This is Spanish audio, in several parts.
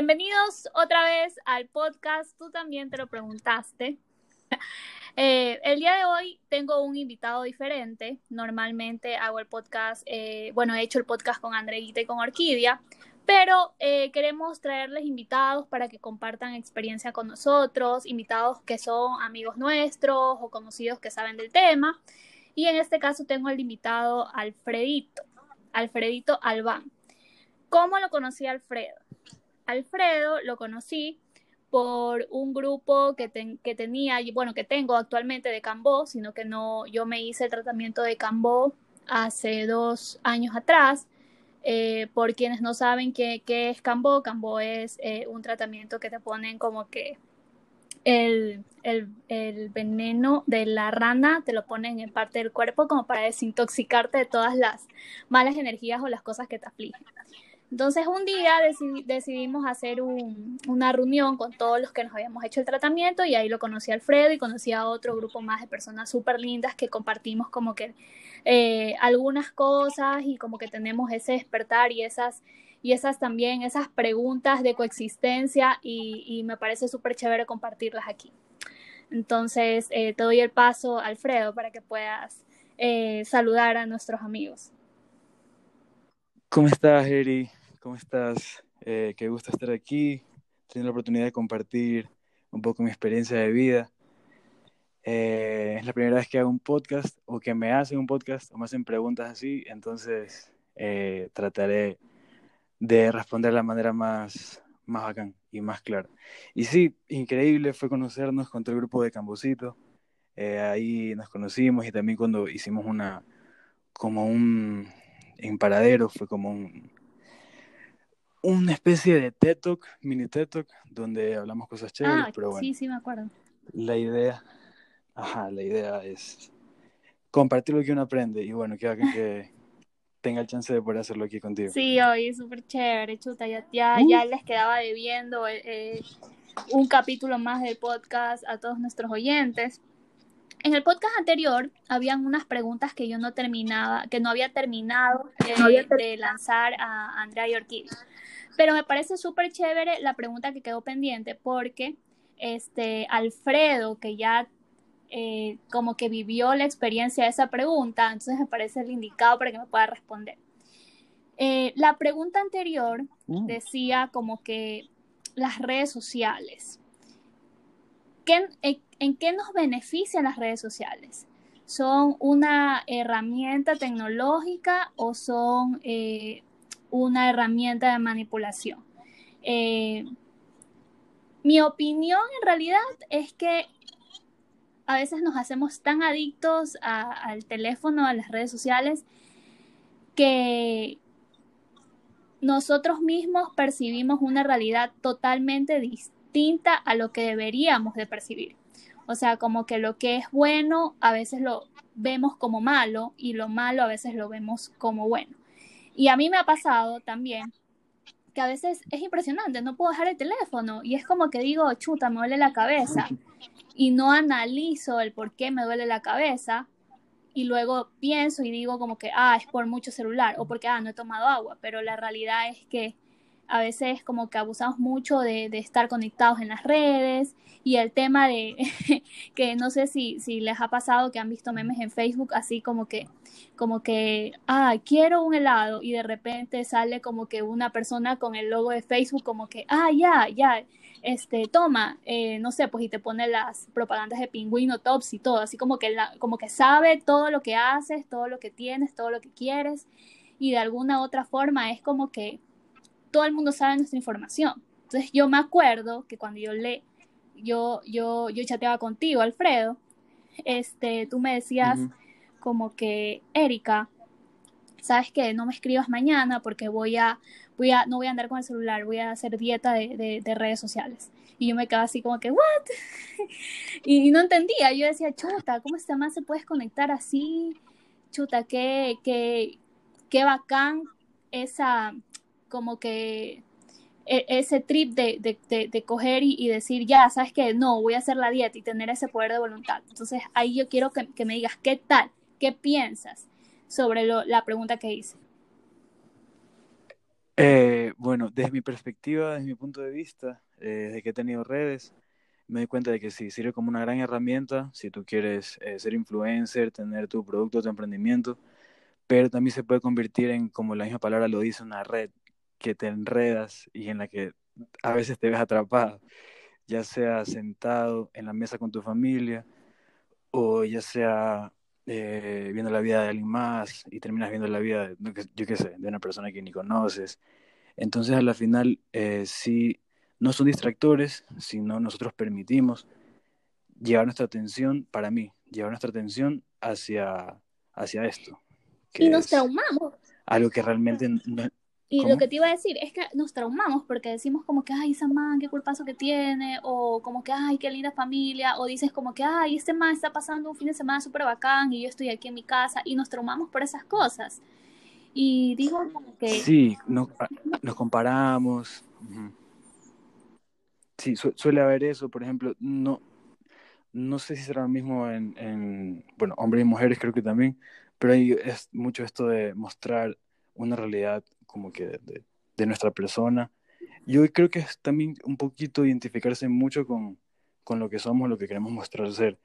bienvenidos otra vez al podcast. Tú también te lo preguntaste. Eh, el día de hoy tengo un invitado diferente. Normalmente hago el podcast, eh, bueno, he hecho el podcast con Andreita y con Orquídea, pero eh, queremos traerles invitados para que compartan experiencia con nosotros, invitados que son amigos nuestros o conocidos que saben del tema. Y en este caso tengo el invitado Alfredito, Alfredito Albán. ¿Cómo lo conocí Alfredo? Alfredo lo conocí por un grupo que, que tenía, bueno, que tengo actualmente de Cambó, sino que no, yo me hice el tratamiento de Cambó hace dos años atrás. Eh, por quienes no saben qué, es Cambó, Cambó es eh, un tratamiento que te ponen como que el, el, veneno de la rana te lo ponen en parte del cuerpo como para desintoxicarte de todas las malas energías o las cosas que te afligen. Entonces un día decidimos hacer una reunión con todos los que nos habíamos hecho el tratamiento y ahí lo conocí a Alfredo y conocí a otro grupo más de personas súper lindas que compartimos como que eh, algunas cosas y como que tenemos ese despertar y esas, y esas también, esas preguntas de coexistencia y, me parece súper chévere compartirlas aquí. Entonces eh, te doy el paso, Alfredo, para que puedas eh, saludar a nuestros amigos. ¿Cómo estás, Eri? ¿Cómo estás? Eh, qué gusto estar aquí, teniendo la oportunidad de compartir un poco mi experiencia de vida. Eh, es la primera vez que hago un podcast o que me hacen un podcast o me hacen preguntas así, entonces eh, trataré de responder de la manera más, más bacán y más clara. Y sí, increíble fue conocernos con todo el grupo de Cambosito. ahí nos conocimos y también cuando hicimos una, como un, en paradero, fue como un, una especie de TED Talk, mini TED Talk, donde hablamos cosas chéveres, ah, pero bueno. Sí, sí, me acuerdo. La idea, ajá, la idea es compartir lo que uno aprende y bueno, que que tenga el chance de poder hacerlo aquí contigo. Sí, hoy súper chévere, chuta, ya, ya, ya, les quedaba debiendo eh, eh, un capítulo más del podcast a todos nuestros oyentes. En el podcast anterior habían unas preguntas que yo no terminaba, que no había terminado de lanzar a Andrea y Orquídea. Pero me parece súper chévere la pregunta que quedó pendiente porque este Alfredo, que ya eh, como que vivió la experiencia de esa pregunta, entonces me parece el indicado para que me pueda responder. Eh, la pregunta anterior mm. decía como que las redes sociales. En, qué nos benefician las redes sociales? ¿Son una herramienta tecnológica o son eh, una herramienta de manipulación. Eh, mi opinión en realidad es que a veces nos hacemos tan adictos al teléfono, a las redes sociales, que nosotros mismos percibimos una realidad totalmente distinta a lo que deberíamos de percibir. O sea, como que lo que es bueno a veces lo vemos como malo y lo malo a veces lo vemos como bueno. Y a mí me ha pasado también que a veces es impresionante, no puedo dejar el teléfono y es como que digo, chuta, me duele la cabeza y no analizo el por qué me duele la cabeza y luego pienso y digo como que, ah, es por mucho celular o porque, ah, no he tomado agua, pero la realidad es que a veces como que abusamos mucho de, estar conectados en las redes y el tema de que no sé si, si les ha pasado que han visto memes en Facebook así como que como que ah quiero un helado y de repente sale como que una persona con el logo de Facebook como que ah ya ya este toma eh, no sé pues y te pone las propagandas de pingüino tops y todo así como que como que sabe todo lo que haces todo lo que tienes todo lo que quieres y de alguna otra forma es como que todo el mundo sabe nuestra información. Entonces yo me acuerdo que cuando yo le, yo, yo, yo chateaba contigo, Alfredo, este, tú me decías como que, Erika, sabes que no me escribas mañana porque voy a, voy a, no voy a andar con el celular, voy a hacer dieta de, de, redes sociales. Y yo me quedaba así como que, ¿what? y, no entendía. Yo decía, chuta, ¿cómo esta más se puede conectar así? Chuta, qué, qué, qué bacán esa, como que e, ese trip de, de, coger y, decir, ya, sabes que no, voy a hacer la dieta y tener ese poder de voluntad. Entonces ahí yo quiero que, me digas, ¿qué tal? ¿Qué piensas sobre la pregunta que hice? Eh, bueno, desde mi perspectiva, desde mi punto de vista, eh, desde que he tenido redes, me doy cuenta de que sí, sirve como una gran herramienta si tú quieres eh, ser influencer, tener tu producto, tu emprendimiento, pero también se puede convertir en, como la misma palabra lo dice, una red que te enredas y en la que a veces te ves atrapado, ya sea sentado en la mesa con tu familia o ya sea eh, viendo la vida de alguien más y terminas viendo la vida, de, yo qué sé, de una persona que ni conoces. Entonces, a la final, eh, sí, no son distractores, sino nosotros permitimos llevar nuestra atención, para mí, llevar nuestra atención hacia, hacia esto. y nos traumamos. Algo que realmente no, y lo que te iba a decir es que nos traumamos porque decimos como que, ay, esa man, qué culpazo que tiene, o como que, ay, qué linda familia, o dices como que, ay, este man está pasando un fin de semana súper bacán y yo estoy aquí en mi casa, y nos traumamos por esas cosas. Y digo como que... Sí, no, ah, nos comparamos. Sí, suele haber eso, por ejemplo, no, no sé si será lo mismo en, en, bueno, hombres y mujeres creo que también, pero hay es mucho esto de mostrar una realidad como que de, de nuestra persona. Yo creo que es también un poquito identificarse mucho con, con lo que somos, lo que queremos mostrar ser.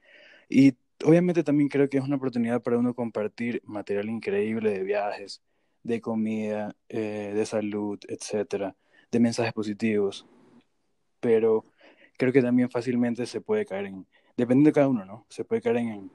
Y obviamente también creo que es una oportunidad para uno compartir material increíble de viajes, de comida, eh, de salud, etcétera, de mensajes positivos. Pero creo que también fácilmente se puede caer en, dependiendo de cada uno, ¿no? Se puede caer en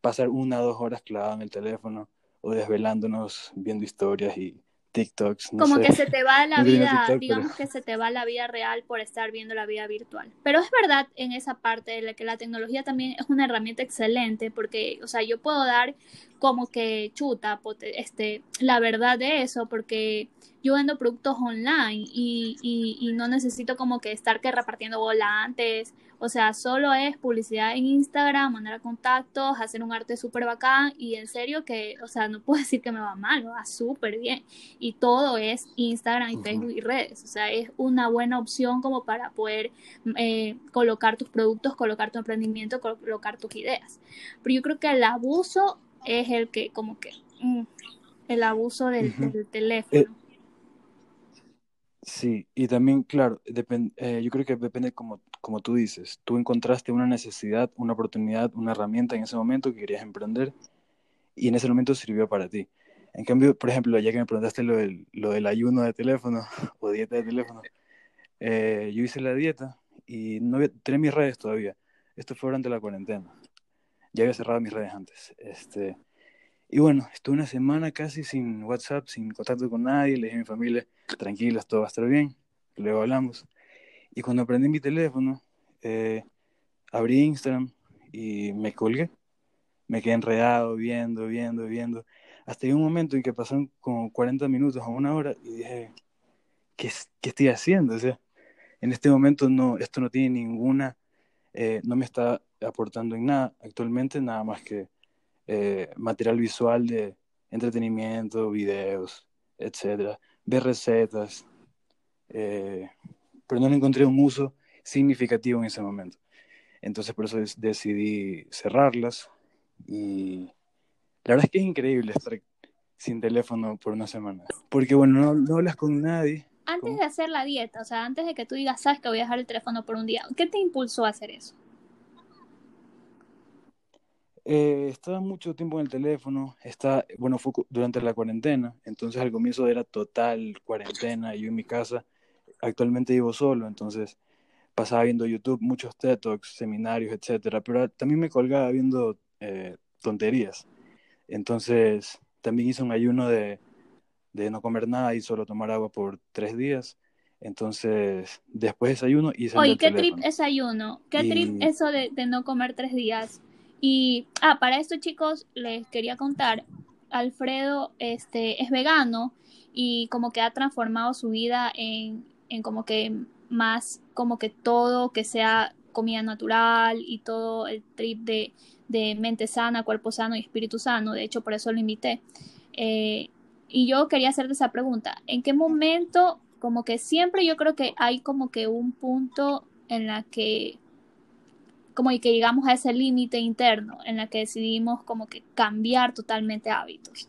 pasar una o dos horas clavado en el teléfono o desvelándonos viendo historias y TikToks. Como que se te va la vida, digamos que se te va la vida real por estar viendo la vida virtual. Pero es verdad en esa parte de la que la tecnología también es una herramienta excelente porque, o sea, yo puedo dar como que chuta, este, la verdad de eso porque yo vendo productos online y, y, y no necesito como que estar que repartiendo volantes o sea, solo es publicidad en Instagram, mandar contactos, hacer un arte súper bacán y en serio que, o sea, no puedo decir que me va mal, va súper bien. Y todo es Instagram y Facebook y redes. O sea, es una buena opción como para poder eh, colocar tus productos, colocar tu emprendimiento, colocar tus ideas. Pero yo creo que el abuso es el que, como que, mm, el abuso del, teléfono. Eh, Sí, y también, claro, eh, yo creo que depende como, como tú dices, tú encontraste una necesidad, una oportunidad, una herramienta en ese momento que querías emprender y en ese momento sirvió para ti. En cambio, por ejemplo, ya que me preguntaste lo del, lo del ayuno de teléfono o dieta de teléfono, eh, yo hice la dieta y no había, tenía mis redes todavía. Esto fue durante la cuarentena. Ya había cerrado mis redes antes. Este, y bueno, estuve una semana casi sin WhatsApp, sin contacto con nadie. Le dije a mi familia, tranquilos, todo va a estar bien. Luego hablamos. Y cuando prendí mi teléfono, eh, abrí Instagram y me colgué. Me quedé enredado, viendo, viendo, viendo. Hasta un momento en que pasaron como 40 minutos a una hora y dije, ¿qué, qué estoy haciendo? O sea, en este momento no, esto no tiene ninguna, eh, no me está aportando en nada actualmente, nada más que eh, material visual de entretenimiento, videos, etcétera, ver recetas, eh, pero no le encontré un uso significativo en ese momento. Entonces por eso decidí cerrarlas y la verdad es que es increíble estar sin teléfono por una semana, porque bueno, no, hablas con nadie. Antes de hacer la dieta, o sea, antes de que tú digas, sabes que voy a dejar el teléfono por un día, ¿qué te impulsó a hacer eso? Eh, estaba mucho tiempo en el teléfono, está, bueno, fue durante la cuarentena, entonces al comienzo era total cuarentena, yo en mi casa actualmente vivo solo, entonces pasaba viendo YouTube, muchos TED Talks, seminarios, etcétera, pero también me colgaba viendo eh, tonterías. Entonces también hice un ayuno de, de no comer nada y solo tomar agua por tres días. Entonces, después de desayuno hice Oye, ¿qué trip es ayuno? ¿Qué trip eso de, de no comer tres días? Y, ah, para esto chicos, les quería contar, Alfredo este, es vegano y como que ha transformado su vida en, en como que más, como que todo que sea comida natural y todo el trip de, de mente sana, cuerpo sano y espíritu sano. De hecho, por eso lo invité. Eh, y yo quería hacerte esa pregunta. ¿En qué momento, como que siempre yo creo que hay como que un punto en la que como y que llegamos a ese límite interno en la que decidimos como que cambiar totalmente hábitos.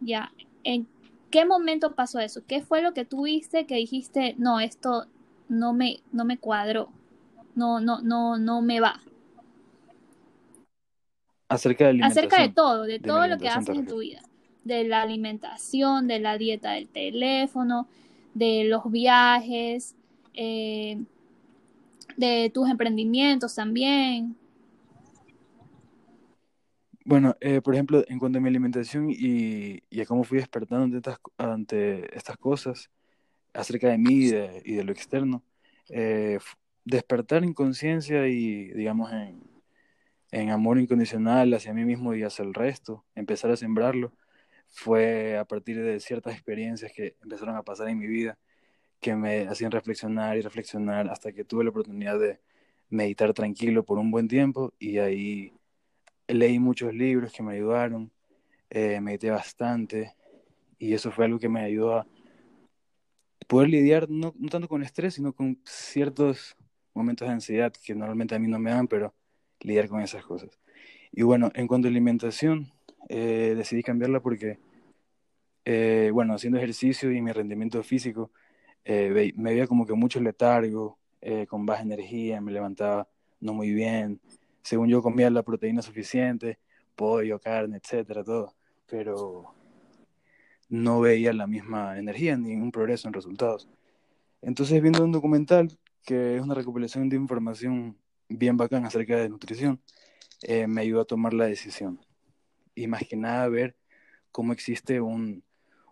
Ya, ¿en ¿qué momento pasó eso? ¿Qué fue lo que tú viste que dijiste, no, esto no me, no me cuadró, no, no, no, no me va? Acerca de Acerca de todo, de, todo lo que haces en tu vida. De la alimentación, de la dieta del teléfono, de los viajes, eh, de tus emprendimientos también. Bueno, eh, por ejemplo, en cuanto a mi alimentación y, y a cómo fui despertando ante estas, ante estas cosas, acerca de mí y de, y de lo externo, eh, despertar en conciencia y, digamos, en, en amor incondicional hacia mí mismo y hacia el resto, empezar a sembrarlo, fue a partir de ciertas experiencias que empezaron a pasar en mi vida, que me hacían reflexionar y reflexionar hasta que tuve la oportunidad de meditar tranquilo por un buen tiempo y ahí leí muchos libros que me ayudaron, eh, medité bastante y eso fue algo que me ayudó a poder lidiar no, tanto con estrés, sino con ciertos momentos de ansiedad que normalmente a mí no me dan, pero lidiar con esas cosas. Y bueno, en cuanto a alimentación, eh, decidí cambiarla porque, eh, bueno, haciendo ejercicio y mi rendimiento físico, eh, me veía como que mucho letargo, con baja energía, me levantaba no muy bien. Según yo comía la proteína suficiente, pollo, carne, etcétera, todo, pero no veía la misma energía ni ningún progreso en resultados. Entonces, viendo un documental que es una recopilación de información bien bacán acerca de nutrición, eh, me ayudó a tomar la decisión. Y más que nada ver cómo existe un,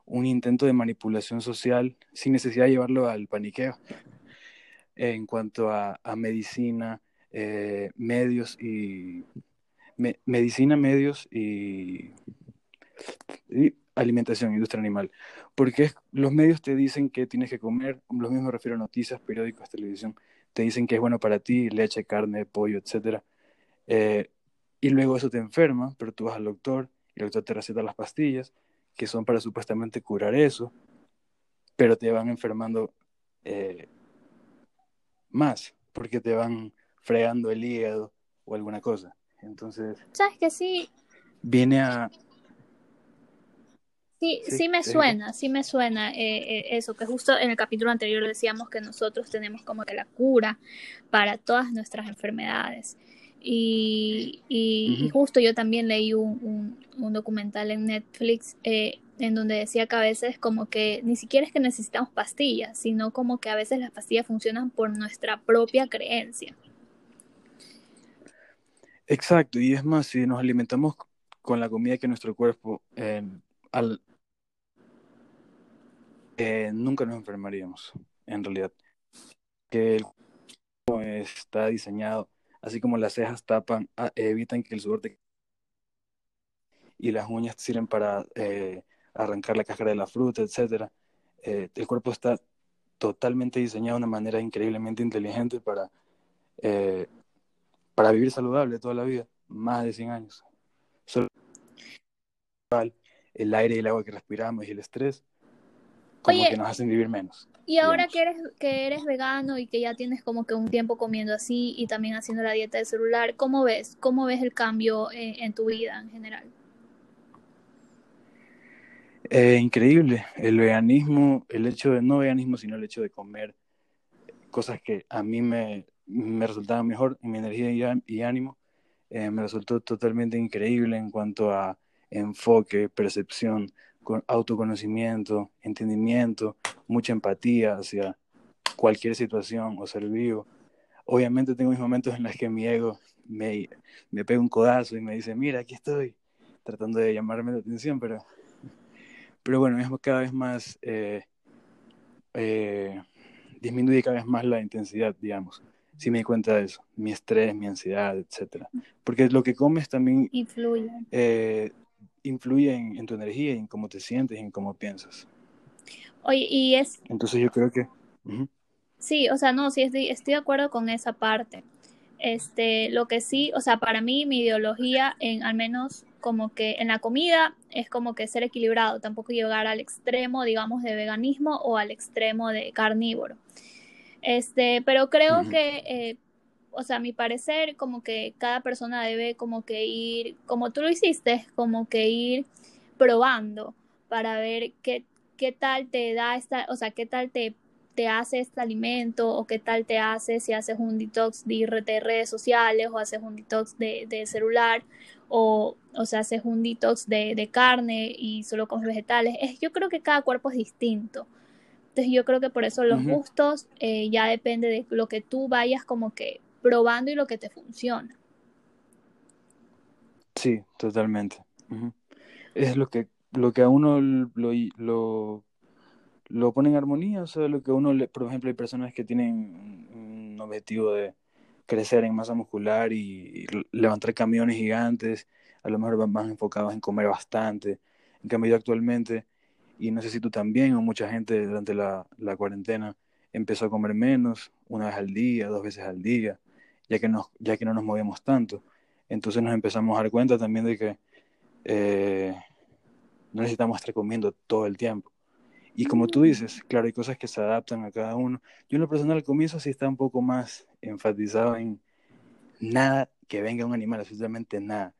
un intento de manipulación social sin necesidad de llevarlo al paniqueo. En cuanto a, a medicina, eh, medios y... medicina, medios y alimentación, industria animal. Porque los medios te dicen que tienes que comer, los mismos me refiero a noticias, periódicos, televisión, te dicen que es bueno para ti, leche, carne, pollo, etc. Eh, y luego eso te enferma, pero tú vas al doctor y el doctor te receta las pastillas que son para supuestamente curar eso, pero te van enfermando eh, más, porque te van fregando el hígado o alguna cosa. Entonces... ¿Sabes que sí? Viene a, Sí, sí, me suena, sí me suena eh, eh, eso, que justo en el capítulo anterior decíamos que nosotros tenemos como que la cura para todas nuestras enfermedades. Y, y, justo yo también leí un, un, documental en Netflix eh, en donde decía que a veces como que ni siquiera es que necesitamos pastillas, sino como que a veces las pastillas funcionan por nuestra propia creencia. Exacto, y es más, si nos alimentamos con la comida que nuestro cuerpo al, eh, nunca nos enfermaríamos, en realidad. Que el cuerpo está diseñado, así como las cejas tapan, evitan que el sudor y las uñas sirven para eh, arrancar la cáscara de la fruta, etc. Eh, el cuerpo está totalmente diseñado de una manera increíblemente inteligente para, para vivir saludable toda la vida, más de 100 años. El aire y el agua que respiramos y el estrés como que nos hacen vivir menos. Y ahora que eres, que eres vegano y que ya tienes como que un tiempo comiendo así y también haciendo la dieta de celular, ¿cómo ves? ¿Cómo ves el cambio en, tu vida en general? Eh, increíble. El veganismo, el hecho de no veganismo, sino el hecho de comer cosas que a mí me, me resultaban mejor en mi energía y, ánimo, eh, me resultó totalmente increíble en cuanto a enfoque, percepción, con autoconocimiento, entendimiento, mucha empatía hacia cualquier situación o ser vivo. Obviamente tengo mis momentos en los que mi ego me, me pega un codazo y me dice, mira, aquí estoy, tratando de llamarme la atención, pero, pero bueno, es cada vez más, eh, eh, disminuye cada vez más la intensidad, digamos. Si me di cuenta de eso, mi estrés, mi ansiedad, etcétera. Porque lo que comes también influye. Eh, influye en, tu energía en cómo te sientes en cómo piensas. Oye, y es... Entonces yo creo que... Sí, o sea, no, sí, estoy, estoy de acuerdo con esa parte. Este, lo que sí, o sea, para mí mi ideología en al menos como que en la comida es como que ser equilibrado, tampoco llegar al extremo, digamos, de veganismo o al extremo de carnívoro. Este, pero creo que eh, o sea, a mi parecer, como que cada persona debe como que ir, como tú lo hiciste, como que ir probando para ver qué, qué tal te da esta, o sea, qué tal te, te hace este alimento o qué tal te hace si haces un detox de, redes sociales o haces un detox de, de celular o, o sea, haces un detox de, de, carne y solo comes vegetales. Es, yo creo que cada cuerpo es distinto. Entonces yo creo que por eso los gustos eh, ya depende de lo que tú vayas como que probando y lo que te funciona. Sí, totalmente. Es lo que, lo que a uno lo, lo, lo, pone en armonía, o sea, lo que uno, le, por ejemplo, hay personas que tienen un objetivo de crecer en masa muscular y, levantar camiones gigantes, a lo mejor van más enfocados en comer bastante. En cambio, yo actualmente, y no sé si tú también o mucha gente durante la, la cuarentena, empezó a comer menos, una vez al día, dos veces al día, ya que, no, ya que no nos movíamos tanto. Entonces nos empezamos a dar cuenta también de que eh, no necesitamos estar comiendo todo el tiempo. Y como tú dices, claro, hay cosas que se adaptan a cada uno. Yo en lo personal al comienzo sí está un poco más enfatizado en nada que venga un animal, absolutamente nada.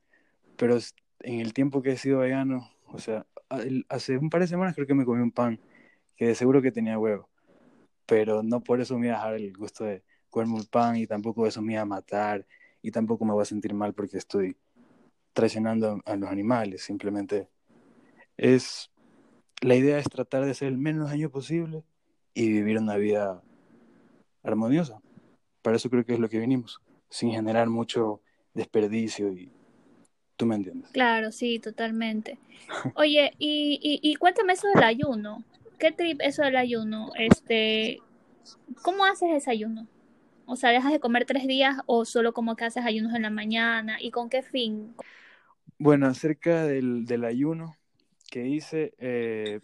Pero en el tiempo que he sido vegano, o sea, hace un par de semanas creo que me comí un pan que de seguro que tenía huevo. Pero no por eso me iba a dejar el gusto de comerme un pan y tampoco eso me iba a matar y tampoco me voy a sentir mal porque estoy traicionando a los animales. Simplemente es la idea es tratar de ser el menos daño posible y vivir una vida armoniosa. Para eso creo que es lo que vinimos, sin generar mucho desperdicio y tú me entiendes. Claro, sí, totalmente. Oye, y, y, y cuéntame eso del ayuno. ¿Qué trip eso del ayuno? Este, ¿cómo haces ese ayuno? O sea, ¿dejas de comer tres días o solo como que haces ayunos en la mañana? ¿Y con qué fin? Bueno, acerca del, del ayuno que hice, eh,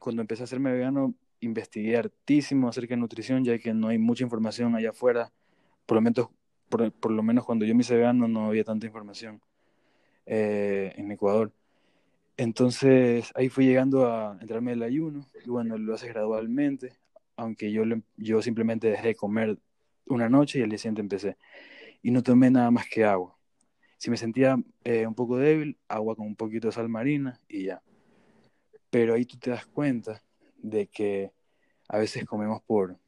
cuando empecé a hacerme vegano, investigué hartísimo acerca de nutrición, ya que no hay mucha información allá afuera. Por lo menos, por, por lo menos cuando yo me hice vegano no había tanta información eh, en Ecuador. Entonces ahí fui llegando a entrarme el ayuno y bueno, lo haces gradualmente, aunque yo, yo simplemente dejé de comer una noche y al día siguiente empecé. Y no tomé nada más que agua. Si me sentía eh, un poco débil, agua con un poquito de sal marina y ya. Pero ahí tú te das cuenta de que a veces comemos por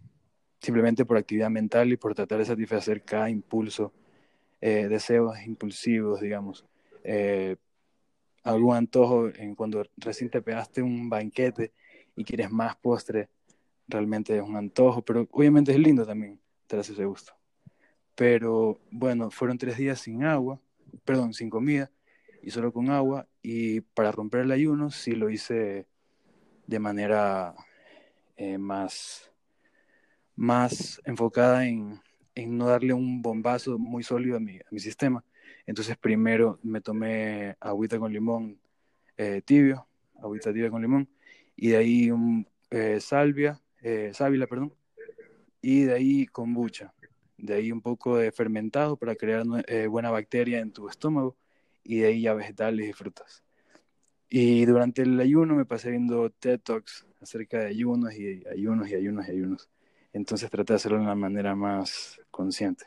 simplemente por actividad mental y por tratar de satisfacer cada impulso, eh, deseos impulsivos, digamos. Eh, algún antojo en cuando recién te pegaste un banquete y quieres más postre, realmente es un antojo, pero obviamente es lindo también te ese gusto. Pero bueno, fueron tres días sin agua, perdón, sin comida y solo con agua. Y para romper el ayuno sí lo hice de manera eh, más, más enfocada en, en, no darle un bombazo muy sólido a mi, a mi sistema. Entonces primero me tomé agüita con limón eh, tibio, agüita tibia con limón, y de ahí un eh, salvia, sábila, perdón, y de ahí kombucha, de ahí un poco de fermentado para crear eh, buena bacteria en tu estómago y de ahí ya vegetales y frutas. Y durante el ayuno me pasé viendo TED Talks acerca de ayunos y ayunos y ayunos y ayunos. Entonces traté de hacerlo de una manera más consciente.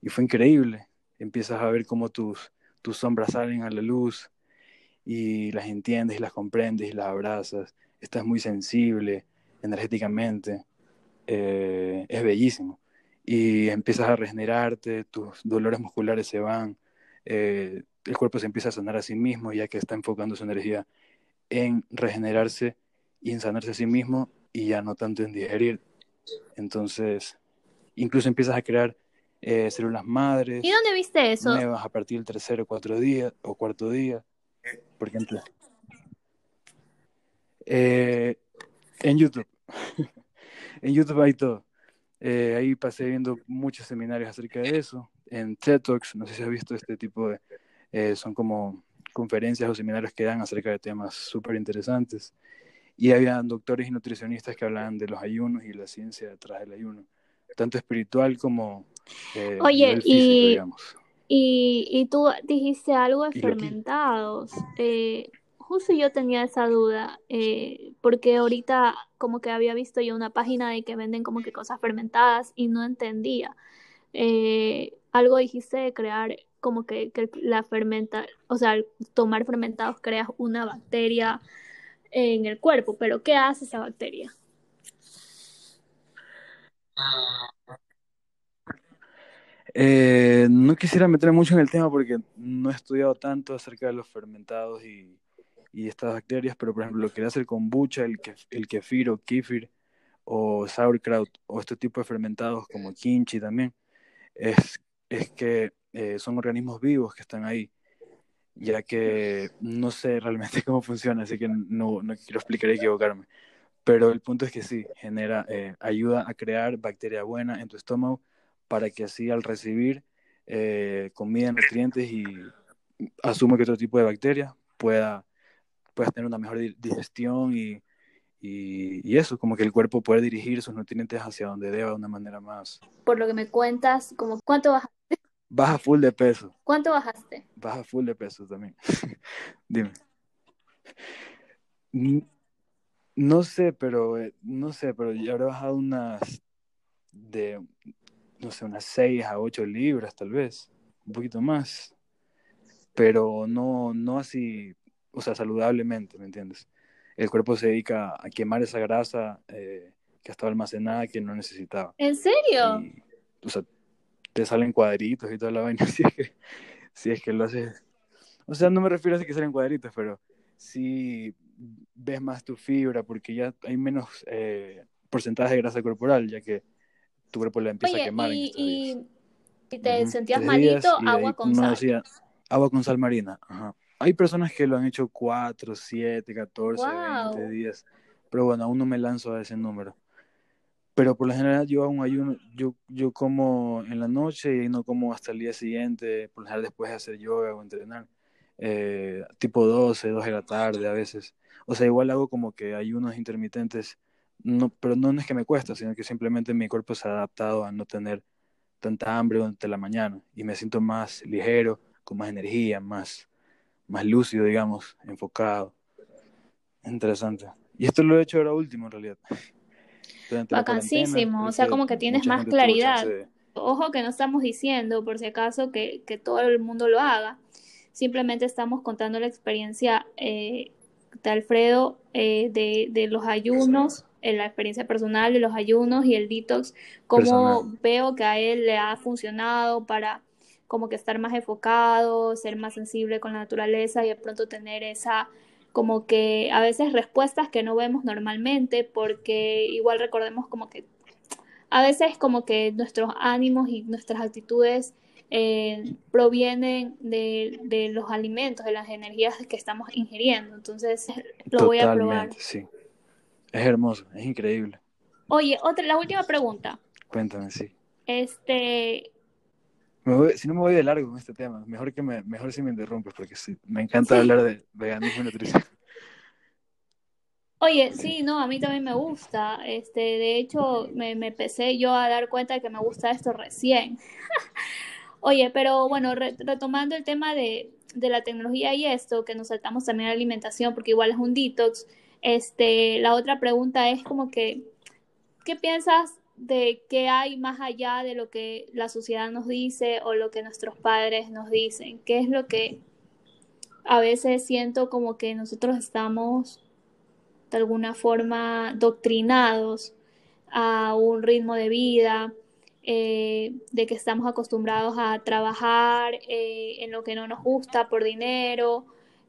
Y fue increíble. Empiezas a ver cómo tus, tus sombras salen a la luz y las entiendes y las comprendes y las abrazas. Estás muy sensible energéticamente eh, es bellísimo. Y empiezas a regenerarte, tus dolores musculares se van, eh, el cuerpo se empieza a sanar a sí mismo, ya que está enfocando su energía en regenerarse y en sanarse a sí mismo y ya no tanto en digerir. Entonces, incluso empiezas a crear eh, células madres. ¿Y dónde viste eso? Nuevas a partir del tercer o cuarto día o cuarto día. Por ejemplo. en YouTube. en YouTube hay todo. Eh, ahí pasé viendo muchos seminarios acerca de eso. En TED Talks, no sé si has visto este tipo de... Eh, son como conferencias o seminarios que dan acerca de temas súper interesantes. Y había doctores y nutricionistas que hablaban de los ayunos y la ciencia detrás del ayuno, tanto espiritual como eh, Oye, y, digamos. Y, y, tú dijiste algo de fermentados. Eh, justo yo tenía esa duda, eh, porque ahorita como que había visto yo una página de que venden como que cosas fermentadas y no entendía. Eh, algo dijiste de crear como que, la fermenta, o sea, tomar fermentados creas una bacteria en el cuerpo, pero ¿qué hace esa bacteria? Eh, no quisiera meterme mucho en el tema porque no he estudiado tanto acerca de los fermentados y, y estas bacterias, pero por ejemplo lo que hace el kombucha, el, el kefir o kefir o sauerkraut o este tipo de fermentados como kimchi también, es, es que eh, son organismos vivos que están ahí, ya que no sé realmente cómo funciona, así que no, no quiero explicar y equivocarme. Pero el punto es que sí, genera, eh, ayuda a crear bacteria buena en tu estómago para que así al recibir eh, comida, nutrientes y asumo que otro tipo de bacteria pueda, pueda tener una mejor digestión y, y, eso, como que el cuerpo puede dirigir sus nutrientes hacia donde deba de una manera más. Por lo que me cuentas, como ¿cuánto bajaste? Baja full de peso. ¿Cuánto bajaste? Baja full de peso también. Dime. No sé, pero eh, no sé, pero yo habré bajado unas de no sé, unas 6 a 8 libras tal vez, un poquito más, pero no, no así, o sea, saludablemente, ¿me entiendes? El cuerpo se dedica a quemar esa grasa eh, que estaba almacenada que no necesitaba. ¿En serio? o sea, te salen cuadritos y toda la vaina, si es que, si es que lo haces. O sea, no me refiero a que salen cuadritos, pero sí ves más tu fibra porque ya hay menos eh, porcentaje de grasa corporal, ya que tu cuerpo le empieza a quemar. Y, y si te sentías malito, agua con sal. agua con sal marina. Hay personas que lo han hecho 4, 7, 14, 20 días. Pero bueno, aún no me lanzo a ese número. Pero por lo general yo hago un ayuno, yo, yo como en la noche y no como hasta el día siguiente, por lo general después de hacer yoga o entrenar. Eh, tipo 12, 2 de la tarde a veces. O sea, igual hago como que ayunos intermitentes no, pero no es que me cuesta, sino que simplemente mi cuerpo se ha adaptado a no tener tanta hambre durante la mañana y me siento más ligero, con más energía, más, más lúcido, digamos, enfocado. Interesante. Y esto lo he hecho ahora último, en realidad. Vacancísimo, o sea, como que tienes más claridad. Ojo que no estamos diciendo, por si acaso, que, que, todo el mundo lo haga. Simplemente estamos contando la experiencia eh, de Alfredo eh, de, de los ayunos en la experiencia personal de los ayunos y el detox, cómo veo que a él le ha funcionado para como que estar más enfocado, ser más sensible con la naturaleza y de pronto tener esa como que a veces respuestas que no vemos normalmente porque igual recordemos como que a veces como que nuestros ánimos y nuestras actitudes eh, provienen de, de, los alimentos, de las energías que estamos ingiriendo. Entonces lo voy a probar. Sí. Es hermoso, es increíble. Oye, otra, la última pregunta. Cuéntame, sí. Este. Si no me voy de largo con este tema, mejor que me, mejor si me interrumpes, porque sí, me encanta hablar de veganismo y nutrición. Oye, sí, no, a mí también me gusta. Este, de hecho, me, me empecé yo a dar cuenta de que me gusta esto recién. Oye, pero bueno, retomando el tema de, de la tecnología y esto, que nos saltamos también a la alimentación, porque igual es un detox. Este, la otra pregunta es como que, ¿qué piensas de qué hay más allá de lo que la sociedad nos dice o lo que nuestros padres nos dicen? ¿Qué es lo que a veces siento como que nosotros estamos de alguna forma doctrinados a un ritmo de vida, eh, de que estamos acostumbrados a trabajar eh, en lo que no nos gusta por dinero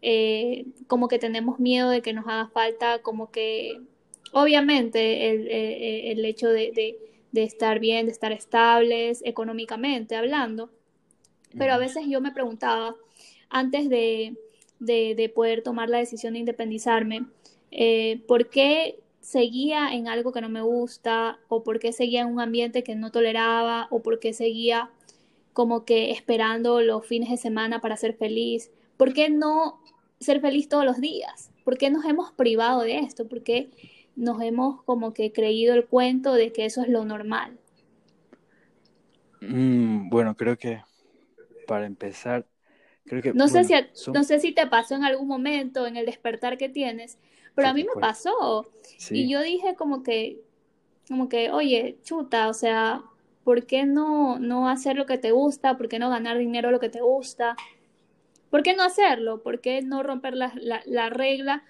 eh, como que tenemos miedo de que nos haga falta, como que obviamente el, eh, el, hecho de, de, estar bien, de estar estables económicamente hablando, pero a veces yo me preguntaba, antes de, de poder tomar la decisión de independizarme, eh, ¿por qué seguía en algo que no me gusta o por qué seguía en un ambiente que no toleraba o por qué seguía como que esperando los fines de semana para ser feliz? ¿Por qué no ser feliz todos los días? ¿Por qué nos hemos privado de esto? ¿Por qué nos hemos como que creído el cuento de que eso es lo normal? Mm, bueno, creo que para empezar, creo que... No, sé si, no sé si te pasó en algún momento, en el despertar que tienes, pero a mí me pasó. Y yo dije como que, como que, oye, chuta, o sea, ¿por qué no, no hacer lo que te gusta? ¿Por qué no ganar dinero lo que te gusta? ¿Por qué no hacerlo? ¿Por qué no romper la, la, regla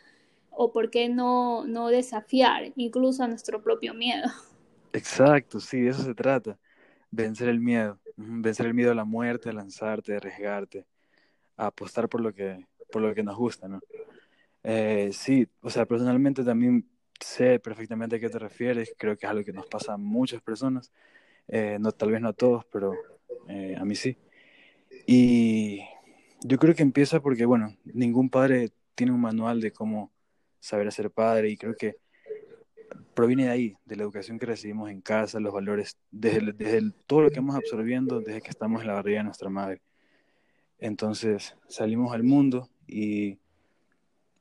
o por qué no, no desafiar incluso a nuestro propio miedo. Exacto, sí, de eso se trata. Vencer el miedo, vencer el miedo a la muerte, a lanzarte, a arriesgarte, a apostar por lo que, por lo que nos gusta, ¿no? Eh, sí, o sea, personalmente también sé perfectamente a qué te refieres, creo que es algo que nos pasa a muchas personas, eh, no, tal vez no a todos, pero eh, a mí sí. Y yo creo que empieza porque, bueno, ningún padre tiene un manual de cómo saber ser padre y creo que proviene de ahí, de la educación que recibimos en casa, los valores, desde, desde todo lo que vamos absorbiendo desde que estamos en la barriga de nuestra madre. Entonces salimos al mundo y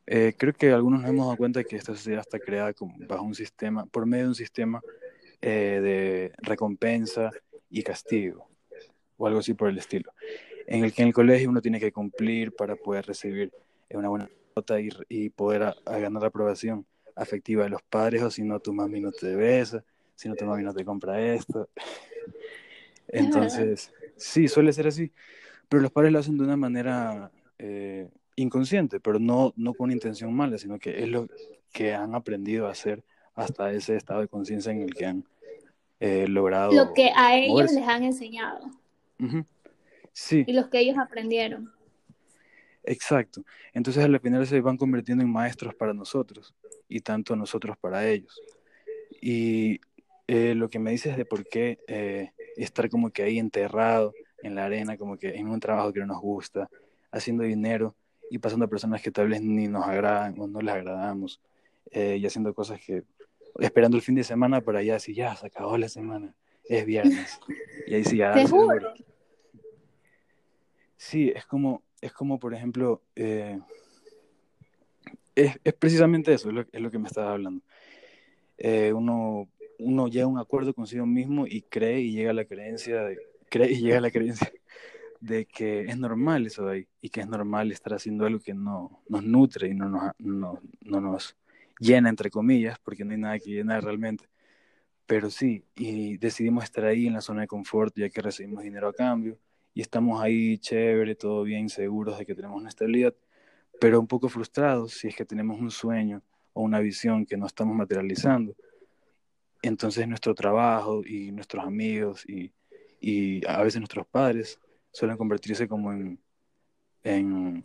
eh, creo que algunos nos hemos dado cuenta que esta sociedad está creada bajo un sistema, por medio de un sistema eh, de recompensa y castigo, o algo así por el estilo, en el que en el colegio uno tiene que cumplir para poder recibir una buena nota y, y poder ganar la aprobación afectiva de los padres, o si no, tu mami no te besa, si no, tu mami no te compra esto. Entonces, sí, suele ser así, pero los padres lo hacen de una manera... Eh, inconsciente, pero no, no con intención mala, sino que es lo que han aprendido a hacer hasta ese estado de conciencia en el que han eh, logrado. Lo que a ellos les han enseñado. Sí. Y los que ellos aprendieron. Exacto. Entonces al final se van convirtiendo en maestros para nosotros y tanto nosotros para ellos. Y eh, lo que me dices de por qué eh, estar como que ahí enterrado en la arena, como que en un trabajo que no nos gusta, haciendo dinero, y pasando a personas que tal vez ni nos agradan o no les agradamos eh, y haciendo cosas que esperando el fin de semana para ya decir ya se acabó la semana es viernes y ahí sí ya ¿Te sí es como es como por ejemplo eh, es, es, precisamente eso es lo, que me estaba hablando eh, uno uno llega a un acuerdo consigo mismo y cree y llega a la creencia de, cree y llega la creencia de que es normal eso de ahí y que es normal estar haciendo algo que no nos nutre y no nos, no, no nos llena, entre comillas, porque no hay nada que llenar realmente. Pero sí, y decidimos estar ahí en la zona de confort ya que recibimos dinero a cambio y estamos ahí chévere, todo bien, seguros de que tenemos una estabilidad, pero un poco frustrados si es que tenemos un sueño o una visión que no estamos materializando. Entonces nuestro trabajo y nuestros amigos y, y a veces nuestros padres suelen convertirse como en, en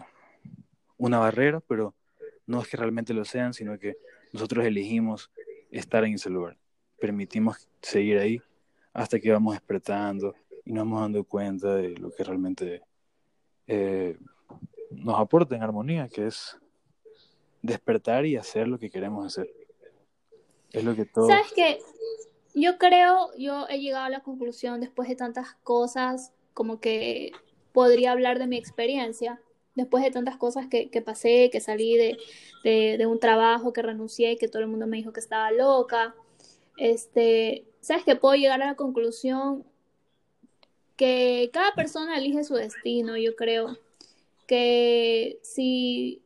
una barrera, pero no es que realmente lo sean, sino que nosotros elegimos estar en ese lugar. Permitimos seguir ahí hasta que vamos despertando y nos vamos dando cuenta de lo que realmente eh, nos aporta en armonía, que es despertar y hacer lo que queremos hacer. Es lo que todo. ¿Sabes qué? Yo creo, yo he llegado a la conclusión después de tantas cosas como que podría hablar de mi experiencia después de tantas cosas que, que pasé, que salí de, de, un trabajo, que renuncié, que todo el mundo me dijo que estaba loca. Este, sabes que puedo llegar a la conclusión que cada persona elige su destino, yo creo. Que si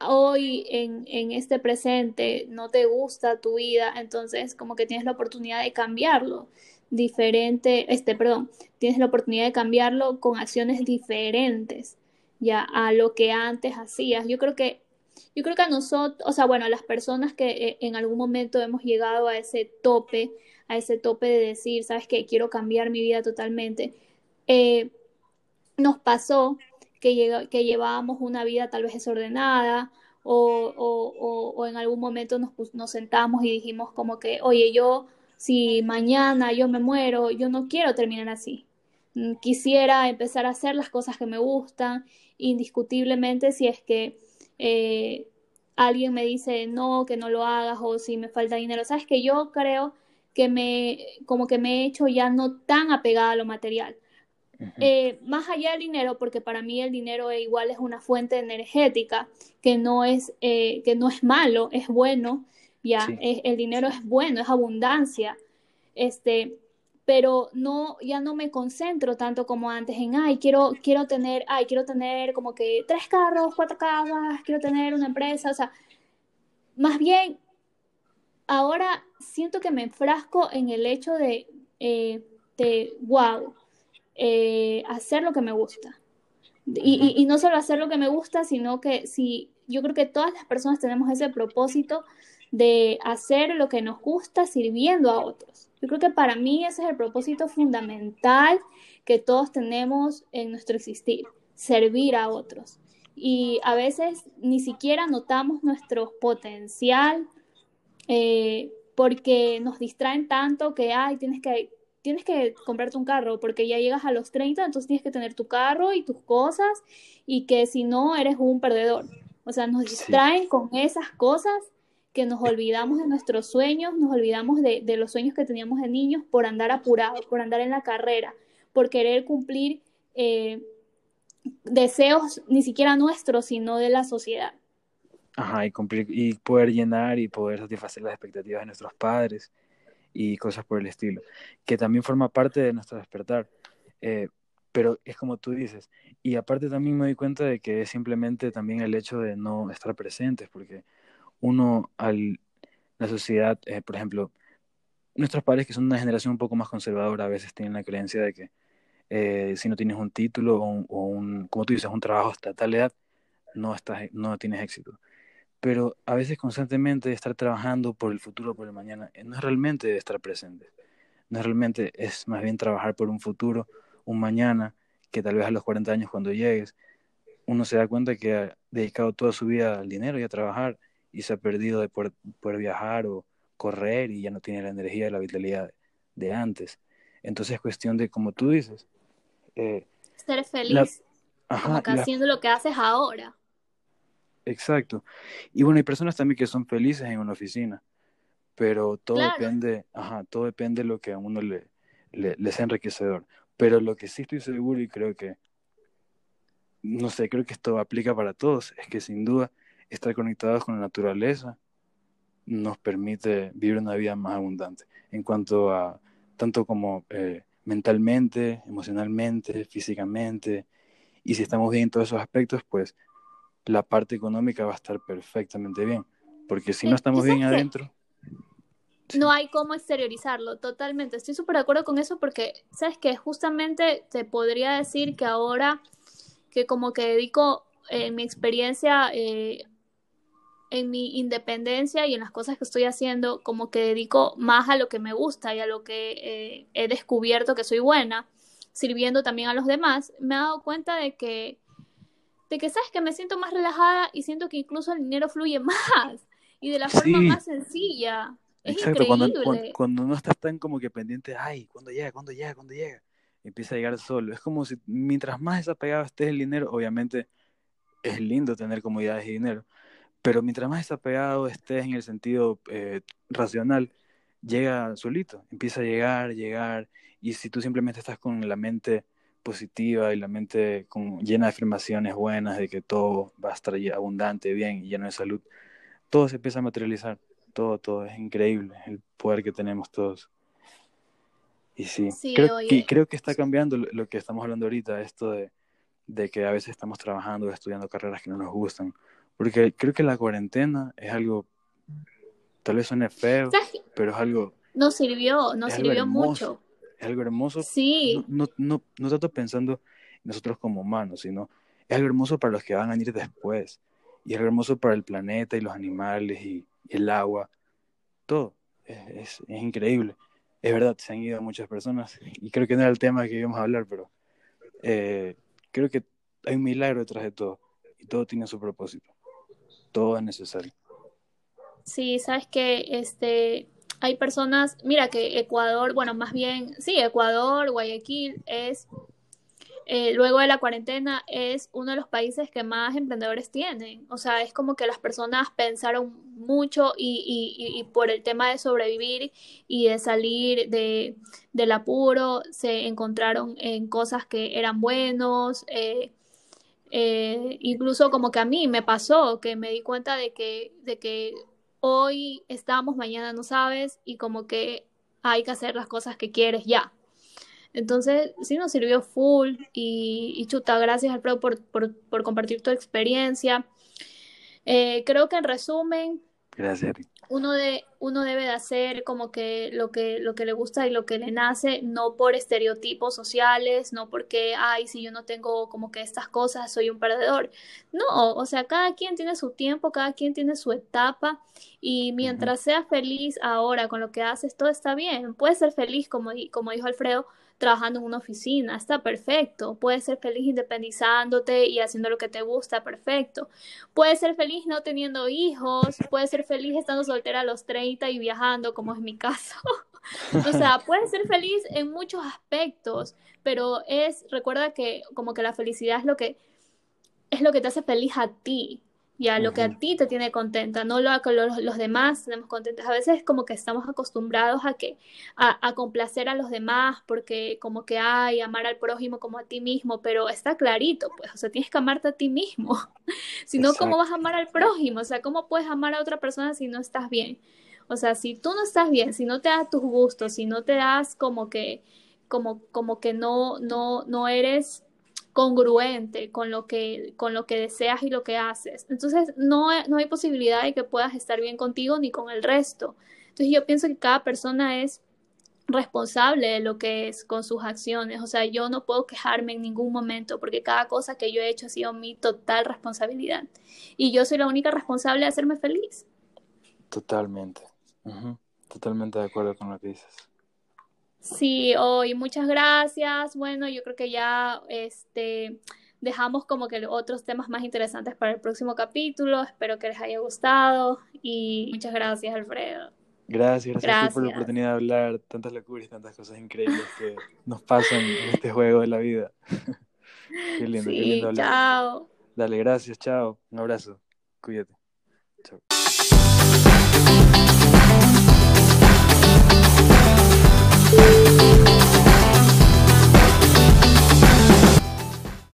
hoy en, en, este presente no te gusta tu vida, entonces como que tienes la oportunidad de cambiarlo diferente, este, perdón, tienes la oportunidad de cambiarlo con acciones diferentes ya a lo que antes hacías. Yo creo que yo creo que a nosotros, o sea, bueno, a las personas que eh, en algún momento hemos llegado a ese tope, a ese tope de decir, sabes que quiero cambiar mi vida totalmente, eh, nos pasó que, llevábamos una vida tal vez desordenada o, en algún momento nos, nos sentamos y dijimos como que, oye, yo si mañana yo me muero, yo no quiero terminar así. Mm, quisiera empezar a hacer las cosas que me gustan, indiscutiblemente si es que eh, alguien me dice no, que no lo hagas o si me falta dinero. Sabes que yo creo que me, como que me he hecho ya no tan apegada a lo material. Eh, más allá del dinero, porque para mí el dinero igual es una fuente energética que no es, eh, que no es malo, es bueno, ya, el dinero es bueno, es abundancia, este, pero no, ya no me concentro tanto como antes en, ay, quiero, quiero tener, ay, quiero tener como que tres carros, cuatro casas, quiero tener una empresa, o sea, más bien, ahora siento que me enfrasco en el hecho de, eh, de wow, eh, hacer lo que me gusta, Y, y, no solo hacer lo que me gusta, sino que si yo creo que todas las personas tenemos ese propósito de hacer lo que nos gusta sirviendo a otros. Yo creo que para mí ese es el propósito fundamental que todos tenemos en nuestro existir, servir a otros. Y a veces ni siquiera notamos nuestro potencial eh, porque nos distraen tanto que, ay, tienes que, tienes que comprarte un carro porque ya llegas a los 30, entonces tienes que tener tu carro y tus cosas y que si no eres un perdedor. O sea, nos distraen con esas cosas que nos olvidamos de nuestros sueños, nos olvidamos de, los sueños que teníamos de niños por andar apurados, por andar en la carrera, por querer cumplir eh, deseos ni siquiera nuestros, sino de la sociedad. Ajá, y cumplir y poder llenar y poder satisfacer las expectativas de nuestros padres y cosas por el estilo, que también forma parte de nuestro despertar. Eh, pero es como tú dices, y aparte también me doy cuenta de que es simplemente también el hecho de no estar presentes, porque uno al la sociedad, eh, por ejemplo, nuestros padres que son una generación un poco más conservadora a veces tienen la creencia de que eh, si no tienes un título o un, como tú dices, un trabajo hasta tal edad, no, estás, no tienes éxito. Pero a veces constantemente estar trabajando por el futuro, por el mañana, eh, no es realmente estar presente. No es realmente, es más bien trabajar por un futuro, un mañana, que tal vez a los 40 años cuando llegues, uno se da cuenta que ha dedicado toda su vida al dinero y a trabajar y se ha perdido de poder, viajar o correr y ya no tiene la energía y la vitalidad de antes. Entonces es cuestión de, como tú dices, eh, ser feliz, como que haciendo lo que haces ahora. Exacto. Y bueno, hay personas también que son felices en una oficina, pero todo depende, ajá, todo depende de lo que a uno le, le, le sea enriquecedor. Pero lo que sí estoy seguro y creo que, no sé, creo que esto aplica para todos, es que sin duda estar conectados con la naturaleza nos permite vivir una vida más abundante en cuanto a tanto como eh, mentalmente, emocionalmente, físicamente, y si estamos bien en todos esos aspectos, pues la parte económica va a estar perfectamente bien, porque si no estamos bien adentro... No hay cómo exteriorizarlo, totalmente. Estoy súper de acuerdo con eso porque, ¿sabes que Justamente te podría decir que ahora que como que dedico eh, mi experiencia eh, en mi independencia y en las cosas que estoy haciendo, como que dedico más a lo que me gusta y a lo que eh, he descubierto que soy buena, sirviendo también a los demás, me he dado cuenta de que, de que sabes que me siento más relajada y siento que incluso el dinero fluye más y de la forma más sencilla. Es Exacto, increíble. Cuando, no estás tan como que pendiente, ay, ¿cuándo llega? ¿Cuándo llega? ¿Cuándo llega? Empieza a llegar solo. Es como si mientras más desapegado estés el dinero, obviamente es lindo tener comodidades y dinero, pero mientras más desapegado estés en el sentido eh, racional, llega solito, empieza a llegar, llegar, y si tú simplemente estás con la mente positiva y la mente con, llena de afirmaciones buenas de que todo va a estar abundante, bien y lleno de salud, todo se empieza a materializar, todo, todo, es increíble el poder que tenemos todos. Y sí, creo, que, creo que está cambiando lo, que estamos hablando ahorita, esto de, de que a veces estamos trabajando, estudiando carreras que no nos gustan, porque creo que la cuarentena es algo, tal vez suene feo, pero es algo... Nos sirvió, nos sirvió mucho. Es algo hermoso. Sí. No, no, no, tanto pensando nosotros como humanos, sino es algo hermoso para los que van a venir después. Y es algo hermoso para el planeta y los animales y, el agua. Todo. Es, es, increíble. Es verdad, se han ido muchas personas y creo que no era el tema que íbamos a hablar, pero eh, creo que hay un milagro detrás de todo y todo tiene su propósito todo es necesario. Sí, sabes que este hay personas, mira que Ecuador, bueno, más bien, sí, Ecuador, Guayaquil es eh, luego de la cuarentena es uno de los países que más emprendedores tienen. O sea, es como que las personas pensaron mucho y, y, por el tema de sobrevivir y de salir de, del apuro, se encontraron en cosas que eran buenos, eh, eh, incluso como que a mí me pasó, que me di cuenta de que, de que hoy estamos, mañana no sabes, y como que hay que hacer las cosas que quieres ya. Entonces, sí nos sirvió full y, chuta, gracias Alfredo por, por, por compartir tu experiencia. Eh, creo que en resumen, gracias. Uno, de, uno debe de hacer como que lo, que lo que le gusta y lo que le nace, no por estereotipos sociales, no porque, ay, si yo no tengo como que estas cosas, soy un perdedor. No, o sea, cada quien tiene su tiempo, cada quien tiene su etapa y mientras seas feliz ahora con lo que haces, todo está bien. Puedes ser feliz, como, como dijo Alfredo, trabajando en una oficina, está perfecto. Puedes ser feliz independizándote y haciendo lo que te gusta, perfecto. Puedes ser feliz no teniendo hijos, puedes ser feliz estando soltera a los 30 y viajando, como es mi caso. o sea, puedes ser feliz en muchos aspectos, pero es, recuerda que como que la felicidad es lo que es lo que te hace feliz a ti, ya lo que a ti te tiene contenta, no lo que los, los, demás tenemos contentos. A veces como que estamos acostumbrados a que a, complacer a los demás porque como que hay amar al prójimo como a ti mismo, pero está clarito, pues, o sea, tienes que amarte a ti mismo. si no, ¿cómo vas a amar al prójimo? O sea, ¿cómo puedes amar a otra persona si no estás bien? O sea, si tú no estás bien, si no te das tus gustos, si no te das como que como como que no no no eres congruente con lo que, con lo que deseas y lo que haces. Entonces, no, no hay posibilidad de que puedas estar bien contigo ni con el resto. Entonces, yo pienso que cada persona es responsable de lo que es con sus acciones. O sea, yo no puedo quejarme en ningún momento porque cada cosa que yo he hecho ha sido mi total responsabilidad. Y yo soy la única responsable de hacerme feliz. Totalmente. Totalmente de acuerdo con lo que dices. Sí, hoy muchas gracias. Bueno, yo creo que ya este dejamos como que otros temas más interesantes para el próximo capítulo. Espero que les haya gustado y muchas gracias, Alfredo. Gracias, gracias, por la oportunidad de hablar tantas locuras y tantas cosas increíbles que nos pasan en este juego de la vida. qué lindo, qué lindo hablar. Chao. Dale, gracias, chao. Un abrazo. Cuídate.